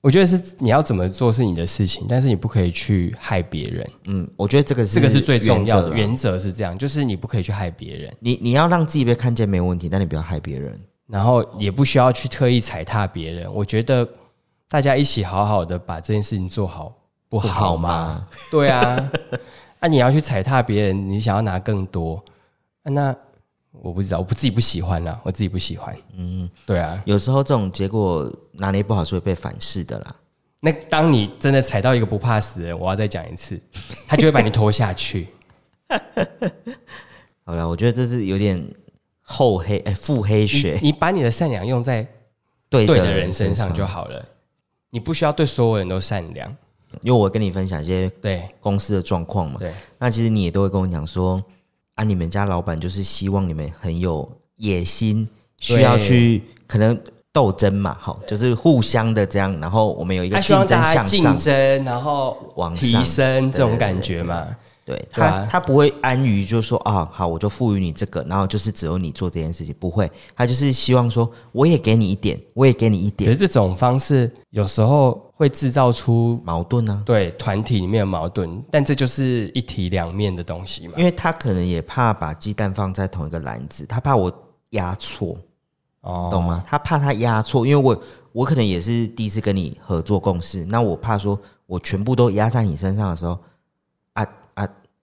我觉得是你要怎么做是你的事情，但是你不可以去害别人。嗯，我觉得这个是这个是最重要的原则是这样，就是你不可以去害别人，你你要让自己被看见没有问题，但你不要害别人。然后也不需要去特意踩踏别人。我觉得大家一起好好的把这件事情做好，不好好吗？对啊，啊，你要去踩踏别人，你想要拿更多，啊、那我不知道，我不自己不喜欢啦，我自己不喜欢。嗯，对啊。有时候这种结果拿捏不好是会被反噬的啦。那当你真的踩到一个不怕死的人，我要再讲一次，他就会把你拖下去。好了，我觉得这是有点厚黑哎，腹黑学。你把你的善良用在对对的人身上就好了，你不需要对所有人都善良。因为我跟你分享一些对公司的状况嘛，对，那其实你也都会跟我讲说，啊，你们家老板就是希望你们很有野心，需要去可能斗争嘛，好，就是互相的这样，然后我们有一个竞争向上，竞争，然后往提升这种感觉嘛。对对他，啊他不会安于就说啊，好，我就赋予你这个，然后就是只有你做这件事情，不会，他就是希望说，我也给你一点，我也给你一点。可是这种方式有时候会制造出矛盾呢、啊？对，团体里面的矛盾，但这就是一体两面的东西嘛。因为他可能也怕把鸡蛋放在同一个篮子，他怕我压错，哦，懂吗？他怕他压错，因为我我可能也是第一次跟你合作共事，那我怕说我全部都压在你身上的时候，啊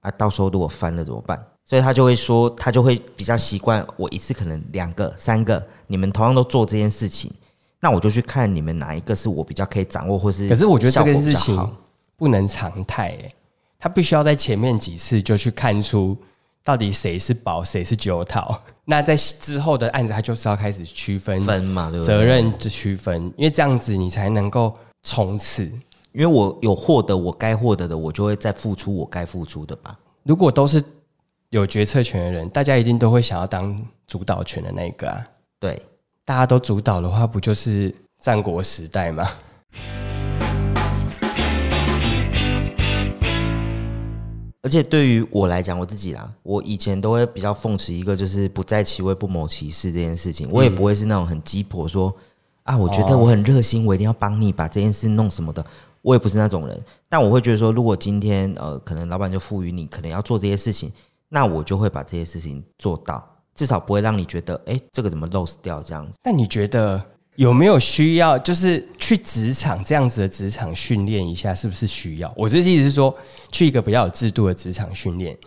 啊啊，到时候如果翻了怎么办？所以他就会说，他就会比较习惯我一次可能两个、三个，你们同样都做这件事情，那我就去看你们哪一个是我比较可以掌握，或是可是我觉得这件事情不能常态，哎，他必须要在前面几次就去看出到底谁是宝，谁是九套。那在之后的案子，他就是要开始区分分嘛，对不对？责任的区分，因为这样子你才能够冲刺。因为我有获得我该获得的，我就会再付出我该付出的吧。如果都是有决策权的人，大家一定都会想要当主导权的那个啊。对，大家都主导的话，不就是战国时代吗？而且对于我来讲，我自己啦，我以前都会比较奉持一个就是不在其位不谋其事这件事情，我也不会是那种很鸡婆说啊，我觉得我很热心，我一定要帮你把这件事弄什么的，我也不是那种人。但我会觉得说，如果今天呃，可能老板就赋予你可能要做这些事情，那我就会把这些事情做到，至少不会让你觉得哎，这个怎么 lose 掉这样子。但你觉得？有没有需要，就是去职场这样子的职场训练一下，是不是需要？我这意思是说，去一个比较有制度的职场训练，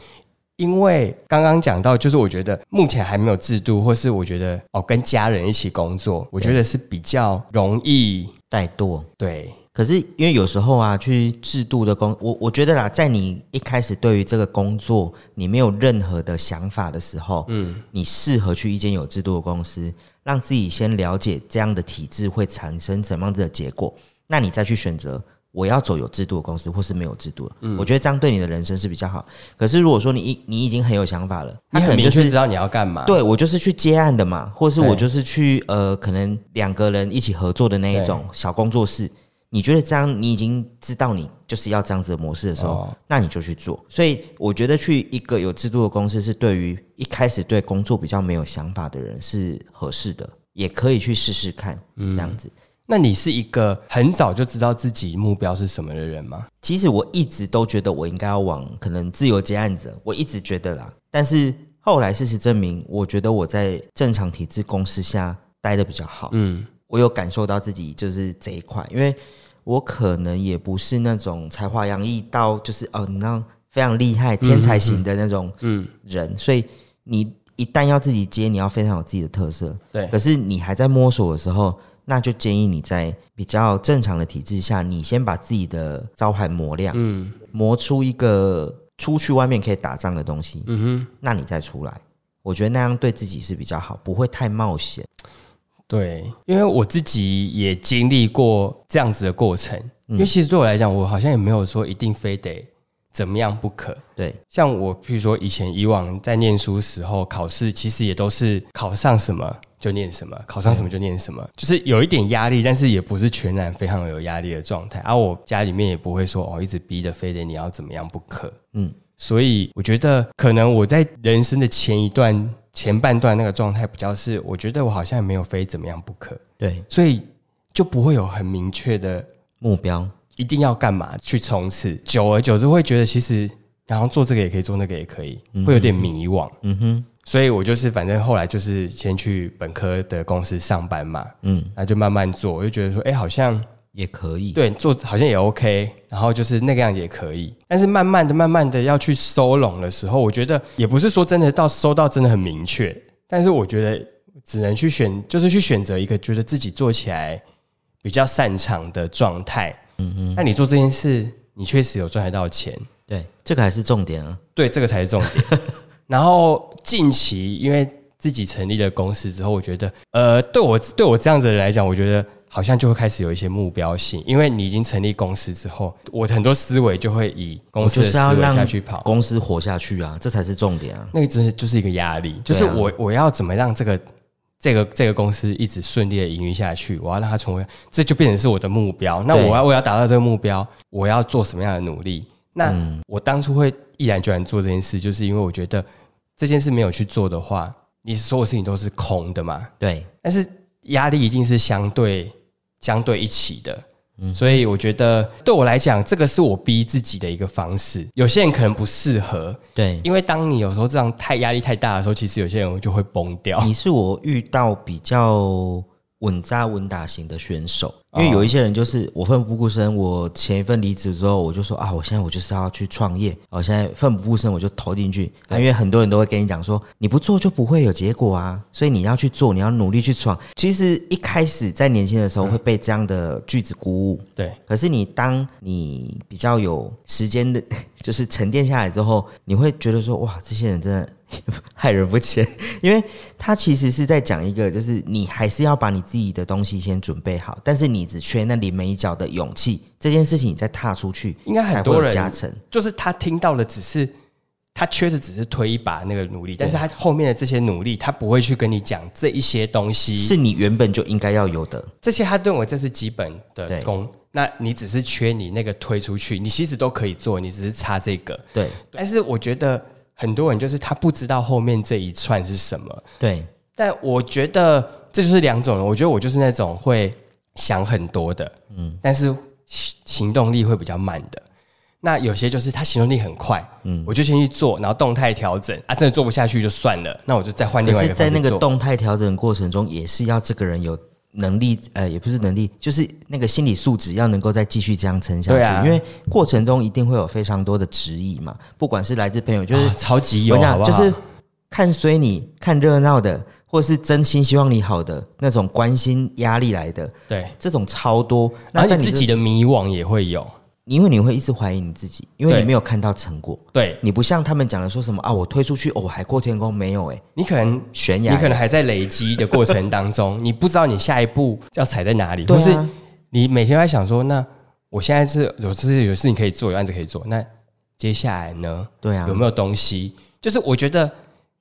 因为刚刚讲到，就是我觉得目前还没有制度，或是我觉得哦，跟家人一起工作，我觉得是比较容易怠惰。对，可是因为有时候啊，去制度的工，我我觉得啦，在你一开始对于这个工作你没有任何的想法的时候，嗯，你适合去一间有制度的公司。让自己先了解这样的体制会产生怎么样的结果，那你再去选择我要走有制度的公司，或是没有制度的。嗯，我觉得这样对你的人生是比较好。可是如果说你一你已经很有想法了，他可能就是知道你要干嘛。对，我就是去接案的嘛，或是我就是去呃，可能两个人一起合作的那一种小工作室。你觉得这样，你已经知道你就是要这样子的模式的时候，哦、那你就去做。所以我觉得去一个有制度的公司，是对于一开始对工作比较没有想法的人是合适的，也可以去试试看。嗯，这样子。那你是一个很早就知道自己目标是什么的人吗？其实我一直都觉得我应该要往可能自由接案者，我一直觉得啦。但是后来事实证明，我觉得我在正常体制公司下待的比较好。嗯。我有感受到自己就是这一块，因为我可能也不是那种才华洋溢到就是哦，你那非常厉害天才型的那种嗯人，所以你一旦要自己接，你要非常有自己的特色。对，可是你还在摸索的时候，那就建议你在比较正常的体制下，你先把自己的招牌磨亮，嗯，磨出一个出去外面可以打仗的东西，嗯哼，那你再出来，我觉得那样对自己是比较好，不会太冒险。对，因为我自己也经历过这样子的过程。因为其实对我来讲，我好像也没有说一定非得怎么样不可。对，像我，譬如说以前以往在念书时候考试，其实也都是考上什么就念什么，考上什么就念什么，就是有一点压力，但是也不是全然非常有压力的状态。而我家里面也不会说哦，一直逼的非得你要怎么样不可。嗯，所以我觉得可能我在人生的前一段。前半段那个状态比较是，我觉得我好像也没有非怎么样不可，对，所以就不会有很明确的目标，一定要干嘛去冲刺。久而久之会觉得，其实然后做这个也可以，做那个也可以，会有点迷惘。嗯哼。所以我就是反正后来就是先去本科的公司上班嘛。嗯。那就慢慢做，我就觉得说，哎，好像。也可以，对，做好像也 OK，然后就是那个样子也可以，但是慢慢的、慢慢的要去收拢的时候，我觉得也不是说真的到收到真的很明确，但是我觉得只能去选，就是去选择一个觉得自己做起来比较擅长的状态。嗯嗯，那你做这件事，你确实有赚得到钱，对，这个还是重点啊，对，这个才是重点。然后近期因为自己成立了公司之后，我觉得，呃，对我对我这样子来讲，我觉得。好像就会开始有一些目标性，因为你已经成立公司之后，我很多思维就会以公司的思维下去跑，公司活下去啊，这才是重点啊。那个真的就是一个压力，就是我我要怎么让这个这个这个公司一直顺利的营运下去，我要让它成为，这就变成是我的目标。那我要我要达到这个目标，我要做什么样的努力？那我当初会毅然决然做这件事，就是因为我觉得这件事没有去做的话，你所有事情都是空的嘛。对，但是压力一定是相对。相对一起的，所以我觉得对我来讲，这个是我逼自己的一个方式。有些人可能不适合，对，因为当你有时候这样太压力太大的时候，其实有些人就会崩掉。你是我遇到比较稳扎稳打型的选手。因为有一些人就是我奋不顾身，我前一份离职之后，我就说啊，我现在我就是要去创业，我现在奋不顾身，我就投进去。啊，因为很多人都会跟你讲说，你不做就不会有结果啊，所以你要去做，你要努力去闯。其实一开始在年轻的时候会被这样的句子鼓舞，对。可是你当你比较有时间的，就是沉淀下来之后，你会觉得说，哇，这些人真的害人不浅，因为他其实是在讲一个，就是你还是要把你自己的东西先准备好，但是你。只缺那临门一脚的勇气，这件事情你再踏出去，应该很多人加成。就是他听到的只是他缺的，只是推一把那个努力，但是他后面的这些努力，他不会去跟你讲这一些东西是你原本就应该要有的。这些他认为这是基本的功，那你只是缺你那个推出去，你其实都可以做，你只是差这个。对，但是我觉得很多人就是他不知道后面这一串是什么。对，但我觉得这就是两种人。我觉得我就是那种会。想很多的，嗯，但是行动力会比较慢的。那有些就是他行动力很快，嗯，我就先去做，然后动态调整啊，真的做不下去就算了，那我就再换另外一个。在那个动态调整过程中，也是要这个人有能力，呃，也不是能力，就是那个心理素质要能够再继续这样撑下去。因为过程中一定会有非常多的质疑嘛，不管是来自朋友，就是、哦、超级有？就是看衰你、看热闹的。或是真心希望你好的那种关心压力来的，对，这种超多。然后你自己的迷惘也会有，因为你会一直怀疑你自己，因为你没有看到成果。对，你不像他们讲的说什么啊，我推出去哦，海阔天空没有诶、欸，你可能悬崖，你可能还在累积的过程当中，你不知道你下一步要踩在哪里，或是你每天在想说，那我现在是有事有事情可以做，有案子可以做，那接下来呢？对啊，有没有东西？就是我觉得。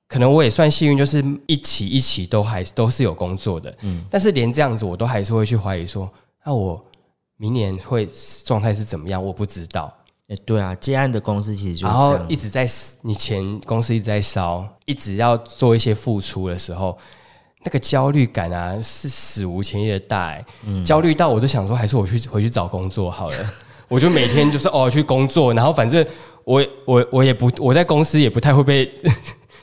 可能我也算幸运，就是一起一起都还都是有工作的，嗯，但是连这样子我都还是会去怀疑说，那我明年会状态是怎么样？我不知道。哎，对啊，接案的公司其实就然后一直在你前公司一直在烧，一直要做一些付出的时候，那个焦虑感啊是史无前例的大，嗯，焦虑到我就想说，还是我去回去找工作好了。我就每天就是哦去工作，然后反正我我我也不我在公司也不太会被。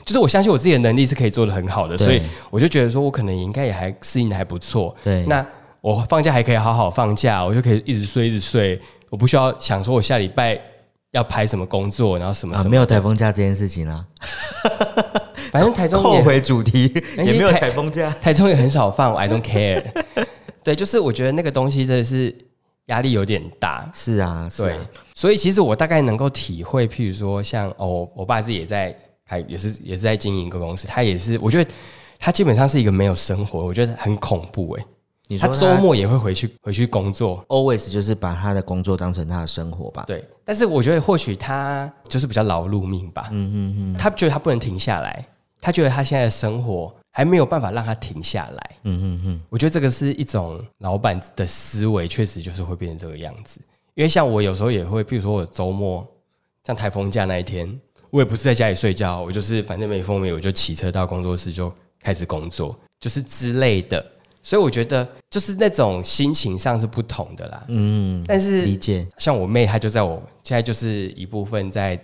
就是我相信我自己的能力是可以做得很好的，所以我就觉得说，我可能应该也还适应的还不错。对，那我放假还可以好好放假，我就可以一直睡一直睡，我不需要想说我下礼拜要排什么工作，然后什么什么、啊。没有台风假这件事情啊，反正台中也 扣回主题，也没有台风假，台中也很少放，I don't care。对，就是我觉得那个东西真的是压力有点大。是啊，是啊，对，所以其实我大概能够体会，譬如说像哦，我爸自己也在。还也是也是在经营一个公司，他也是，我觉得他基本上是一个没有生活，我觉得很恐怖哎、欸。你说他周末也会回去回去工作，always 就是把他的工作当成他的生活吧？对。但是我觉得或许他就是比较劳碌命吧。嗯嗯嗯。他觉得他不能停下来，他觉得他现在的生活还没有办法让他停下来。嗯嗯嗯。我觉得这个是一种老板的思维，确实就是会变成这个样子。因为像我有时候也会，比如说我周末像台风假那一天。我也不是在家里睡觉，我就是反正没风没雨，我就骑车到工作室就开始工作，就是之类的。所以我觉得就是那种心情上是不同的啦。嗯，但是理解。像我妹，她就在我现在就是一部分在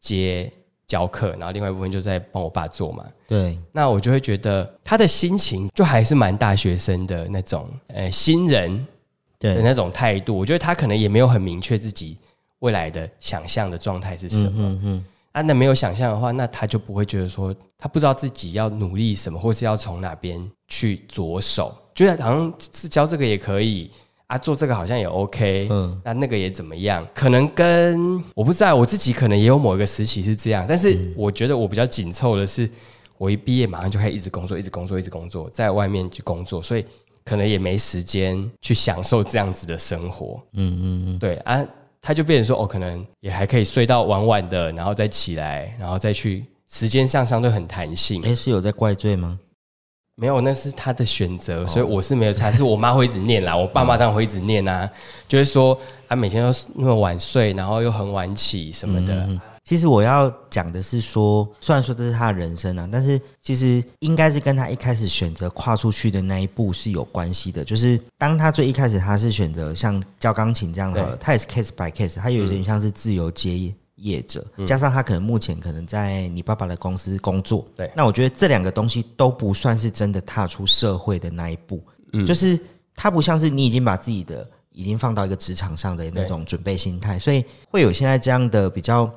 接教课，然后另外一部分就在帮我爸做嘛。对，那我就会觉得她的心情就还是蛮大学生的那种，呃，新人的那种态度。我觉得她可能也没有很明确自己未来的想象的状态是什么。嗯嗯。啊，那没有想象的话，那他就不会觉得说他不知道自己要努力什么，或是要从哪边去着手，觉得好像是教这个也可以啊，做这个好像也 OK，嗯，那那个也怎么样？可能跟我不知道，我自己可能也有某一个时期是这样，但是我觉得我比较紧凑的是，我一毕业马上就可以一直工作，一直工作，一直工作，在外面去工作，所以可能也没时间去享受这样子的生活，嗯嗯嗯，对啊。他就变成说，哦，可能也还可以睡到晚晚的，然后再起来，然后再去，时间上相对很弹性。哎，是有在怪罪吗？没有，那是他的选择，所以我是没有猜。是我妈会一直念啦，我爸妈当然会一直念啊，就是说他每天都那么晚睡，然后又很晚起什么的。嗯其实我要讲的是说，虽然说这是他的人生啊，但是其实应该是跟他一开始选择跨出去的那一步是有关系的。就是当他最一开始他是选择像教钢琴这样的，他也是 case by case，他有点像是自由接业者，嗯、加上他可能目前可能在你爸爸的公司工作。对，那我觉得这两个东西都不算是真的踏出社会的那一步。嗯，就是他不像是你已经把自己的已经放到一个职场上的那种准备心态，所以会有现在这样的比较。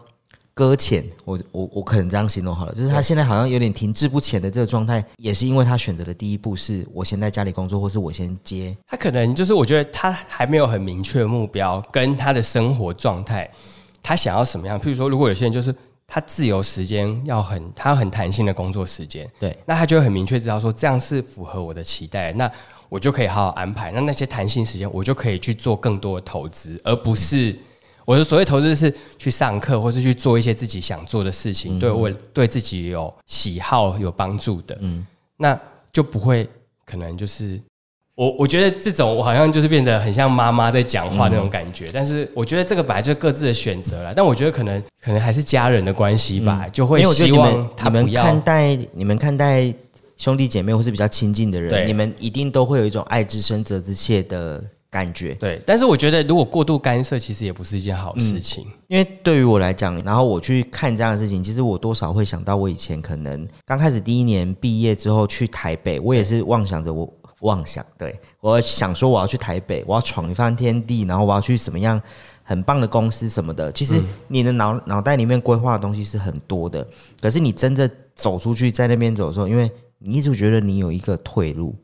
搁浅，我我我可能这样形容好了，就是他现在好像有点停滞不前的这个状态，也是因为他选择的第一步是我先在家里工作，或是我先接。他可能就是我觉得他还没有很明确的目标，跟他的生活状态，他想要什么样？譬如说，如果有些人就是他自由时间要很，他要很弹性的工作时间，对，那他就会很明确知道说这样是符合我的期待，那我就可以好好安排。那那些弹性时间，我就可以去做更多的投资，而不是。我的所谓投资是去上课，或是去做一些自己想做的事情，对我对自己有喜好有帮助的，嗯，那就不会可能就是我我觉得这种我好像就是变得很像妈妈在讲话那种感觉，但是我觉得这个本来就是各自的选择了，但我觉得可能可能还是家人的关系吧，就会希望他们看待你们看待兄弟姐妹或是比较亲近的人，你们一定都会有一种爱之深责之切的。感觉对，但是我觉得如果过度干涉，其实也不是一件好事情。嗯、因为对于我来讲，然后我去看这样的事情，其实我多少会想到我以前可能刚开始第一年毕业之后去台北，我也是妄想着我妄想，对，我想说我要去台北，我要闯一番天地，然后我要去什么样很棒的公司什么的。其实你的脑脑袋里面规划的东西是很多的，可是你真的走出去在那边走的时候，因为你一直觉得你有一个退路。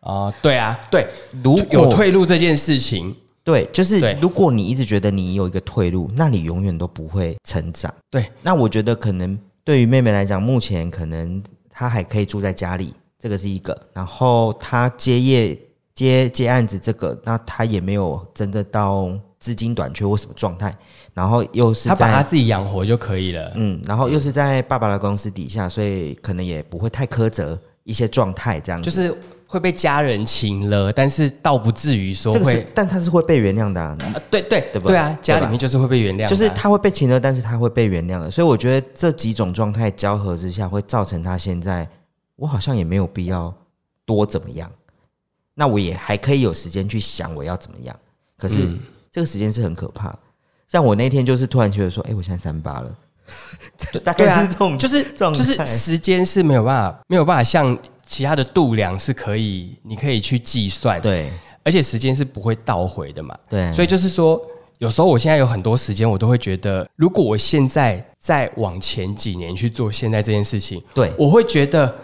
啊、呃，对啊，对，如果有退路这件事情，对，就是如果你一直觉得你有一个退路，那你永远都不会成长。对，那我觉得可能对于妹妹来讲，目前可能她还可以住在家里，这个是一个。然后她接业接接案子，这个那她也没有真的到资金短缺或什么状态。然后又是她把她自己养活就可以了，嗯，然后又是在爸爸的公司底下，所以可能也不会太苛责一些状态，这样子就是。会被家人请了，但是倒不至于说会，这个、但他是会被原谅的、啊呃。对对对，对啊，家里面就是会被原谅、啊，就是他会被请了，但是他会被原谅的。所以我觉得这几种状态交合之下，会造成他现在，我好像也没有必要多怎么样，那我也还可以有时间去想我要怎么样。可是、嗯、这个时间是很可怕，像我那天就是突然觉得说，哎，我现在三八了，大概是这种，就是就是时间是没有办法没有办法像。其他的度量是可以，你可以去计算，对，而且时间是不会倒回的嘛，对，所以就是说，有时候我现在有很多时间，我都会觉得，如果我现在再往前几年去做现在这件事情，对，我会觉得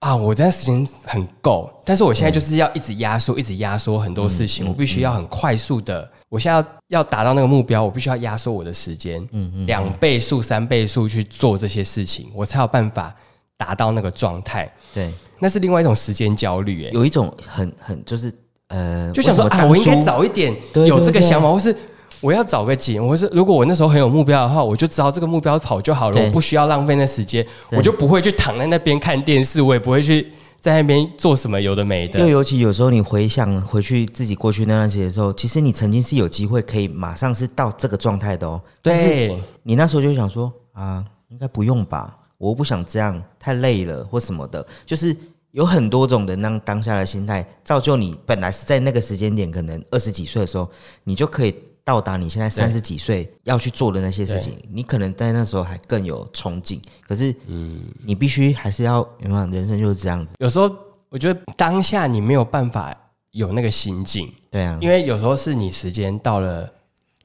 啊，我这段时间很够，但是我现在就是要一直压缩，一直压缩很多事情，我必须要很快速的，我现在要要达到那个目标，我必须要压缩我的时间，嗯嗯，两倍速、三倍速去做这些事情，我才有办法达到那个状态，对。那是另外一种时间焦虑，哎，有一种很很就是呃，就想说啊，我应该早一点有这个想法，或是我要找个景，或是如果我那时候很有目标的话，我就知道这个目标跑就好了，我不需要浪费那时间，我就不会去躺在那边看电视，我也不会去在那边做什么有的没的。又尤其有时候你回想回去自己过去那段时间的时候，其实你曾经是有机会可以马上是到这个状态的哦。对，你那时候就想说啊，应该不用吧。我不想这样，太累了或什么的，就是有很多种的那当下的心态，造就你本来是在那个时间点，可能二十几岁的时候，你就可以到达你现在三十几岁要去做的那些事情。你可能在那时候还更有憧憬，可是，嗯，你必须还是要，有没有？人生就是这样子。有时候我觉得当下你没有办法有那个心境，对啊，因为有时候是你时间到了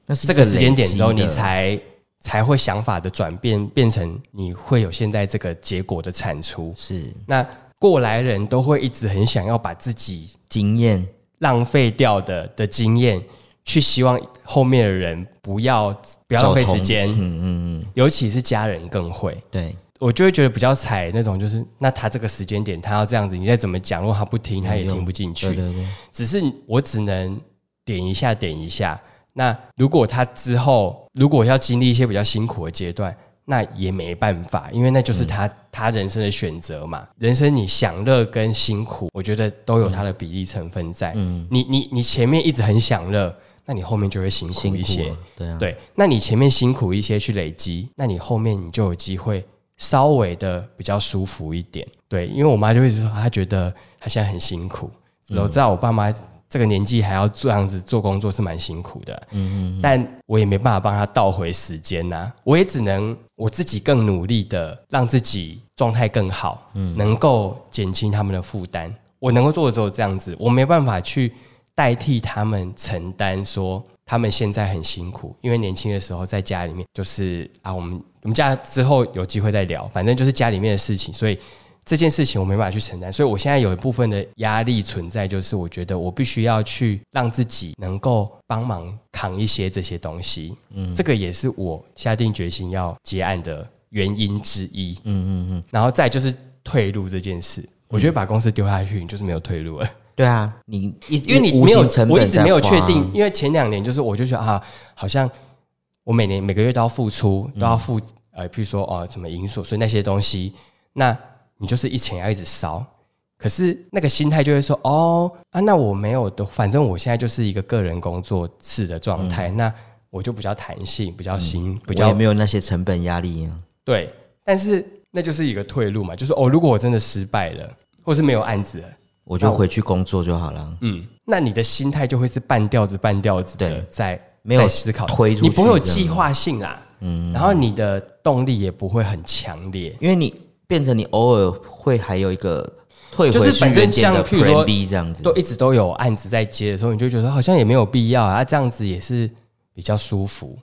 这个时间点之后，你才。才会想法的转变变成你会有现在这个结果的产出。是，那过来人都会一直很想要把自己经验浪费掉的的经验，去希望后面的人不要不要浪费时间。嗯嗯嗯，尤其是家人更会。对，我就会觉得比较惨那种，就是那他这个时间点他要这样子，你再怎么讲，如果他不听，他也听不进去。对对对，只是我只能点一下，点一下。那如果他之后如果要经历一些比较辛苦的阶段，那也没办法，因为那就是他、嗯、他人生的选择嘛。人生你享乐跟辛苦，我觉得都有它的比例成分在。嗯，你你你前面一直很享乐，那你后面就会辛苦一些。对啊，对。那你前面辛苦一些去累积，那你后面你就有机会稍微的比较舒服一点。对，因为我妈就会说，她觉得她现在很辛苦，我知道我爸妈。这个年纪还要这样子做工作是蛮辛苦的，嗯嗯，但我也没办法帮他倒回时间呐，我也只能我自己更努力的让自己状态更好，嗯，能够减轻他们的负担。我能够做的只有这样子，我没办法去代替他们承担，说他们现在很辛苦，因为年轻的时候在家里面就是啊，我们我们家之后有机会再聊，反正就是家里面的事情，所以。这件事情我没办法去承担，所以我现在有一部分的压力存在，就是我觉得我必须要去让自己能够帮忙扛一些这些东西。嗯，这个也是我下定决心要结案的原因之一。嗯嗯嗯。然后再就是退路这件事，我觉得把公司丢下去，你就是没有退路了。对啊，你一因为你没有，我一直没有确定，因为前两年就是我就觉得啊，好像我每年每个月都要付出，都要付呃，譬如说哦什么营所，所以那些东西那。你就是一钱要一直烧，可是那个心态就会说哦啊，那我没有的，反正我现在就是一个个人工作室的状态，嗯、那我就比较弹性，比较新，嗯、比较没有那些成本压力。对，但是那就是一个退路嘛，就是哦，如果我真的失败了，或是没有案子了，我就回去工作就好了。嗯，那你的心态就会是半吊子半吊子的在没有思考，推你不会有计划性啦。嗯，然后你的动力也不会很强烈，因为你。变成你偶尔会还有一个退回去原点的 Plan B 这样子，都一直都有案子在接的时候，你就觉得好像也没有必要啊，这样子也是比较舒服。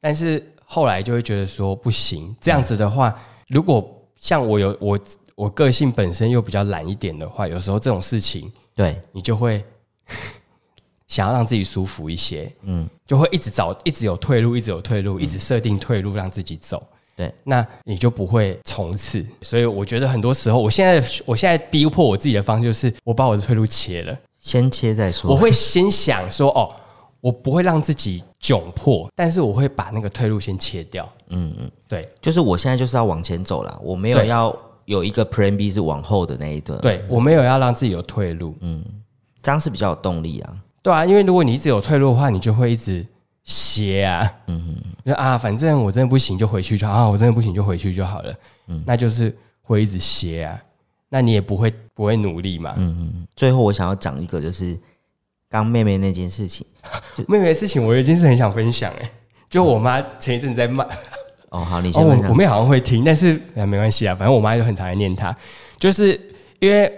但是后来就会觉得说不行，这样子的话，如果像我有我我个性本身又比较懒一点的话，有时候这种事情，对你就会 想要让自己舒服一些，嗯，就会一直找，一直有退路，一直有退路，一直设定退路让自己走。对，那你就不会冲刺。所以我觉得很多时候，我现在我现在逼迫我自己的方式就是，我把我的退路切了，先切再说。我会先想说，哦，我不会让自己窘迫，但是我会把那个退路先切掉。嗯嗯，对，就是我现在就是要往前走了，我没有要有一个 Plan B 是往后的那一段。对，我没有要让自己有退路。嗯，这样是比较有动力啊。对啊，因为如果你一直有退路的话，你就会一直。歇啊，嗯嗯，就啊，反正我真的不行就回去就好，啊，我真的不行就回去就好了，嗯，那就是会一直歇啊，那你也不会不会努力嘛，嗯嗯。最后我想要讲一个，就是刚妹妹那件事情，妹妹的事情，我有一件事很想分享哎，就我妈前一阵子在骂，哦好，你先我妹好像会听，但是没关系啊，反正我妈就很常来念她，就是因为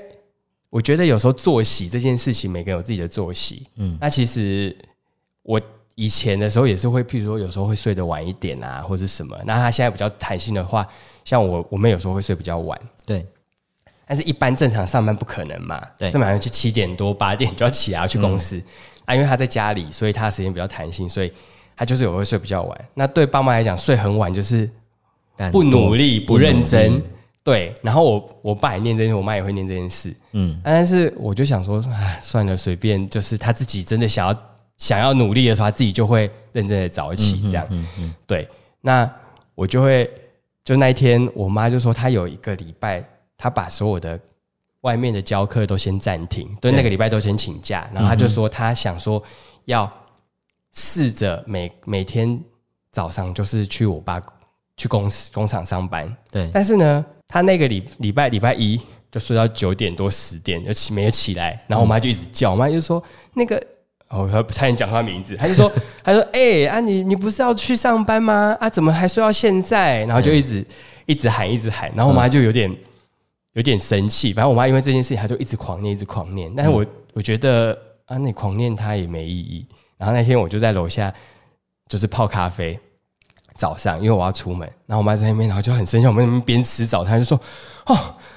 我觉得有时候作息这件事情，每个人有自己的作息，嗯，那其实我。以前的时候也是会，譬如说有时候会睡得晚一点啊，或者什么。那他现在比较弹性的话，像我我们有时候会睡比较晚，对。但是一般正常上班不可能嘛，对。上就七点多八点就要起来要去公司、嗯、啊，因为他在家里，所以他的时间比较弹性，所以他就是有会睡比较晚。那对爸妈来讲，睡很晚就是不努力不认真，对。然后我我爸也念这件事，我妈也会念这件事，嗯。但是我就想说，哎，算了，随便，就是他自己真的想要。想要努力的时候，他自己就会认真的早起，这样。嗯嗯。对，那我就会，就那一天，我妈就说，她有一个礼拜，她把所有的外面的教课都先暂停，对，那个礼拜都先请假。然后她就说，她想说要试着每每天早上就是去我爸去公司工厂上班。对。但是呢，她那个礼礼拜礼拜一就睡到九点多十点就起没有起来，然后我妈就一直叫，我妈就说那个哦，他差点讲他名字，他就说 他说哎、欸、啊你你不是要去上班吗？啊怎么还睡到现在？然后就一直一直喊一直喊，然后我妈就有点有点生气，反正我妈因为这件事情，她就一直狂念一直狂念，但是我我觉得啊你狂念她也没意义。然后那天我就在楼下就是泡咖啡。早上，因为我要出门，然后我妈在那边，然后就很生气。我们边吃早餐就说：“哦，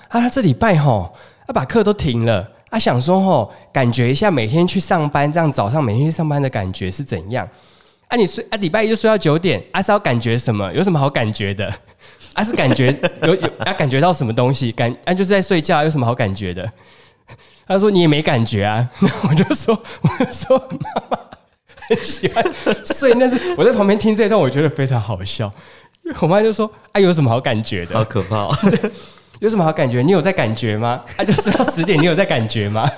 啊，他这礼拜吼，要把课都停了。啊，想说吼，感觉一下每天去上班，这样早上每天去上班的感觉是怎样？啊，你睡啊，礼拜一就睡到九点，啊是要感觉什么？有什么好感觉的？啊，是感觉有有啊，感觉到什么东西？感啊，就是在睡觉，有什么好感觉的？他说你也没感觉啊。我就说，我就说妈妈。很喜欢睡，但是我在旁边听这一段，我觉得非常好笑。我妈就说：“哎、啊，有什么好感觉的？好可怕、哦！有什么好感觉？你有在感觉吗？啊，就睡到十点，你有在感觉吗？”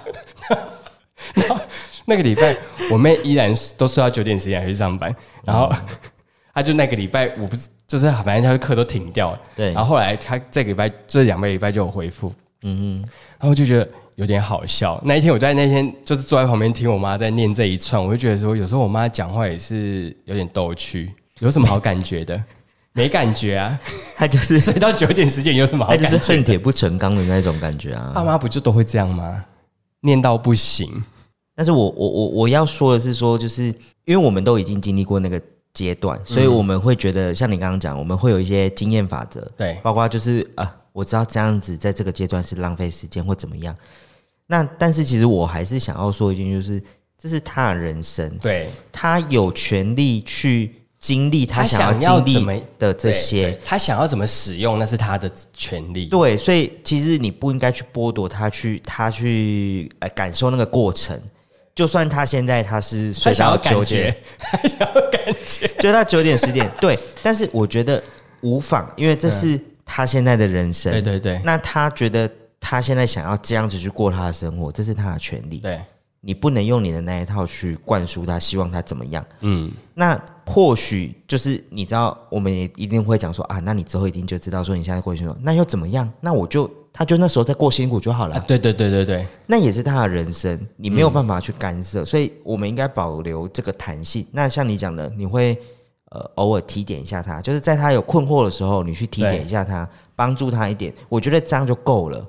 然后那个礼拜，我妹依然都睡到九点十点去上班。然后 她就那个礼拜，我不是就是反正她的课都停掉了。对。然后后来她这个礼拜这两个礼拜就有回复。嗯嗯。然后就觉得。有点好笑。那一天我在那天就是坐在旁边听我妈在念这一串，我就觉得说，有时候我妈讲话也是有点逗趣。有什么好感觉的？没感觉啊，他就是 睡到九点十点有什么好感觉？就是恨铁不成钢的那种感觉啊。爸妈不就都会这样吗？念到不行。但是我我我我要说的是说，就是因为我们都已经经历过那个阶段，所以我们会觉得像你刚刚讲，我们会有一些经验法则，对，包括就是啊，我知道这样子在这个阶段是浪费时间或怎么样。那但是其实我还是想要说一句，就是这是他的人生，对，他有权利去经历他想要经历的这些，他想要怎么使用那是他的权利，对，所以其实你不应该去剥夺他去他去呃感受那个过程，就算他现在他是睡到九点，他想要感觉，就到九点十点，对，但是我觉得无妨，因为这是他现在的人生，对对对，那他觉得。他现在想要这样子去过他的生活，这是他的权利。对，你不能用你的那一套去灌输他，希望他怎么样？嗯，那或许就是你知道，我们也一定会讲说啊，那你之后一定就知道说你现在过辛苦，那又怎么样？那我就他就那时候再过辛苦就好了。啊，对对对对对，那也是他的人生，你没有办法去干涉，嗯，所以我们应该保留这个弹性。那像你讲的，你会呃偶尔提点一下他，就是在他有困惑的时候，你去提点一下他，帮助他一点，我觉得这样就够了。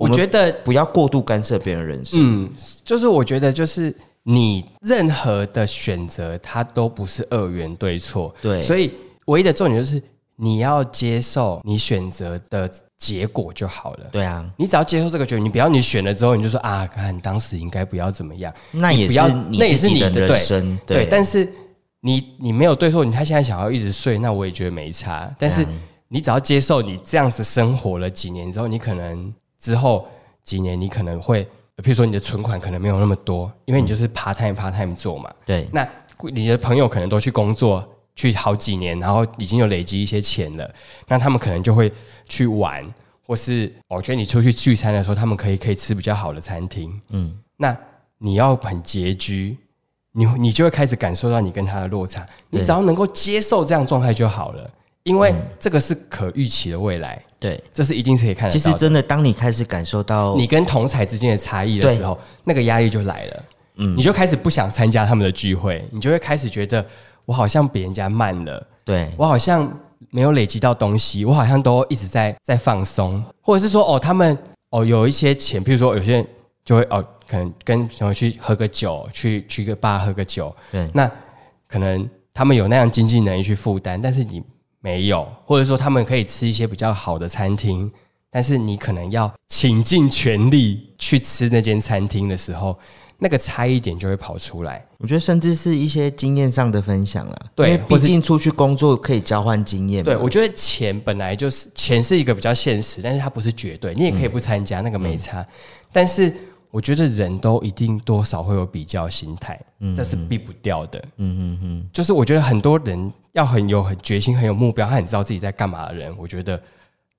我觉得不要过度干涉别人人生。嗯，就是我觉得，就是你任何的选择，它都不是二元对错。对，所以唯一的重点就是你要接受你选择的结果就好了。对啊，你只要接受这个决定，你不要你选了之后你就说啊，看当时应该不要怎么样。那也是你那也是你的人生。对，对，但是你你没有对错，你他现在想要一直睡，那我也觉得没差。但是你只要接受你这样子生活了几年之后，你可能。之后几年，你可能会，比如说你的存款可能没有那么多，因为你就是 part time part time 做嘛。对。那你的朋友可能都去工作去好几年，然后已经有累积一些钱了，那他们可能就会去玩，或是我觉得你出去聚餐的时候，他们可以可以吃比较好的餐厅。嗯。那你要很拮据，你你就会开始感受到你跟他的落差。你只要能够接受这样状态就好了，因为这个是可预期的未来。对，这是一定是可以看得到。其实真的，当你开始感受到你跟同才之间的差异的时候，那个压力就来了。嗯，你就开始不想参加他们的聚会，你就会开始觉得我好像比人家慢了。对，我好像没有累积到东西，我好像都一直在在放松，或者是说哦，他们哦有一些钱，譬如说有些人就会哦，可能跟朋友去喝个酒，去去个吧喝个酒。对，那可能他们有那样经济能力去负担，但是你。没有，或者说他们可以吃一些比较好的餐厅，但是你可能要倾尽全力去吃那间餐厅的时候，那个差异点就会跑出来。我觉得甚至是一些经验上的分享啦，对，毕竟出去工作可以交换经验。对，我觉得钱本来就是钱是一个比较现实，但是它不是绝对，你也可以不参加，嗯、那个没差，但是。我觉得人都一定多少会有比较心态，嗯，这是避不掉的。嗯嗯嗯，就是我觉得很多人要很有很决心、很有目标，他很知道自己在干嘛的人，我觉得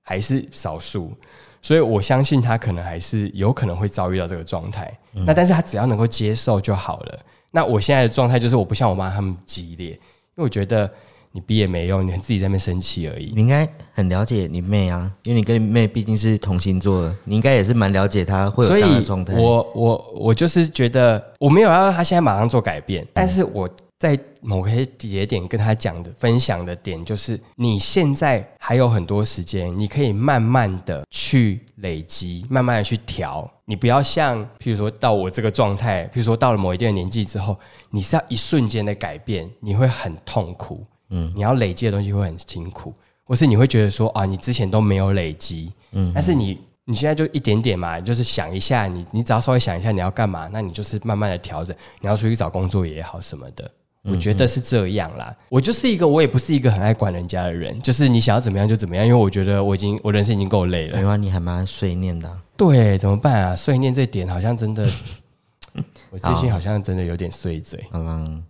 还是少数。所以我相信他可能还是有可能会遭遇到这个状态。嗯、那但是他只要能够接受就好了。那我现在的状态就是我不像我妈他们激烈，因为我觉得你逼也没用，你自己在那边生气而已。你应该很了解你妹啊，因为你跟你妹毕竟是同星座的，你应该也是蛮了解她会有这样的状态。我我我就是觉得我没有要让她现在马上做改变，但是我。在某些节点跟她讲的分享的点，就是你现在还有很多时间，你可以慢慢的去累积，慢慢的去调。你不要像，譬如说到我这个状态，譬如说到了某一定的年纪之后，你是要一瞬间的改变，你会很痛苦。嗯，你要累积的东西会很辛苦，或是你会觉得说啊，你之前都没有累积。嗯，但是你你现在就一点点嘛，就是想一下，你你只要稍微想一下你要干嘛，那你就是慢慢的调整。你要出去找工作也好什么的。我觉得是这样啦，嗯嗯，我就是一个，我也不是一个很爱管人家的人，就是你想要怎么样就怎么样，因为我觉得我已经我人生已经够累了。没关系，你还蛮碎念的啊。对，怎么办啊？碎念这点好像真的，我最近好像真的有点碎嘴。刚刚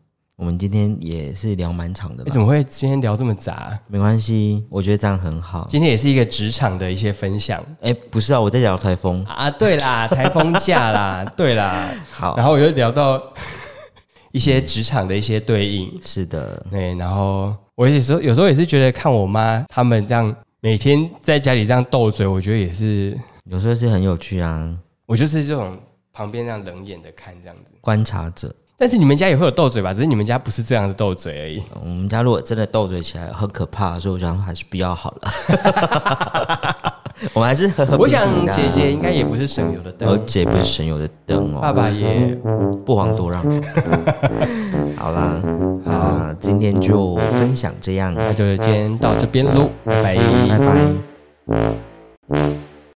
我们今天也是聊蛮长的，你怎么会今天聊这么杂？没关系，我觉得这样很好。今天也是一个职场的一些分享。哎，不是啊，我在聊台风啊。对啦，台风假啦，对啦。好，然后我就聊到。一些职场的一些对应，嗯、是的，对。然后我有时候有时候也是觉得看我妈他们这样每天在家里这样斗嘴，我觉得也是有时候是很有趣啊。我就是这种旁边这样冷眼的看这样子观察者。但是你们家也会有斗嘴吧？只是你们家不是这样的斗嘴而已。我们家如果真的斗嘴起来很可怕，所以我想还是不要好了。我们还是和和平平的。我想姐姐应该也不是省油的灯，我姐不是省油的灯哦。爸爸也不遑多让。好啦，好，今天就分享这样，那就今天到这边喽，拜拜。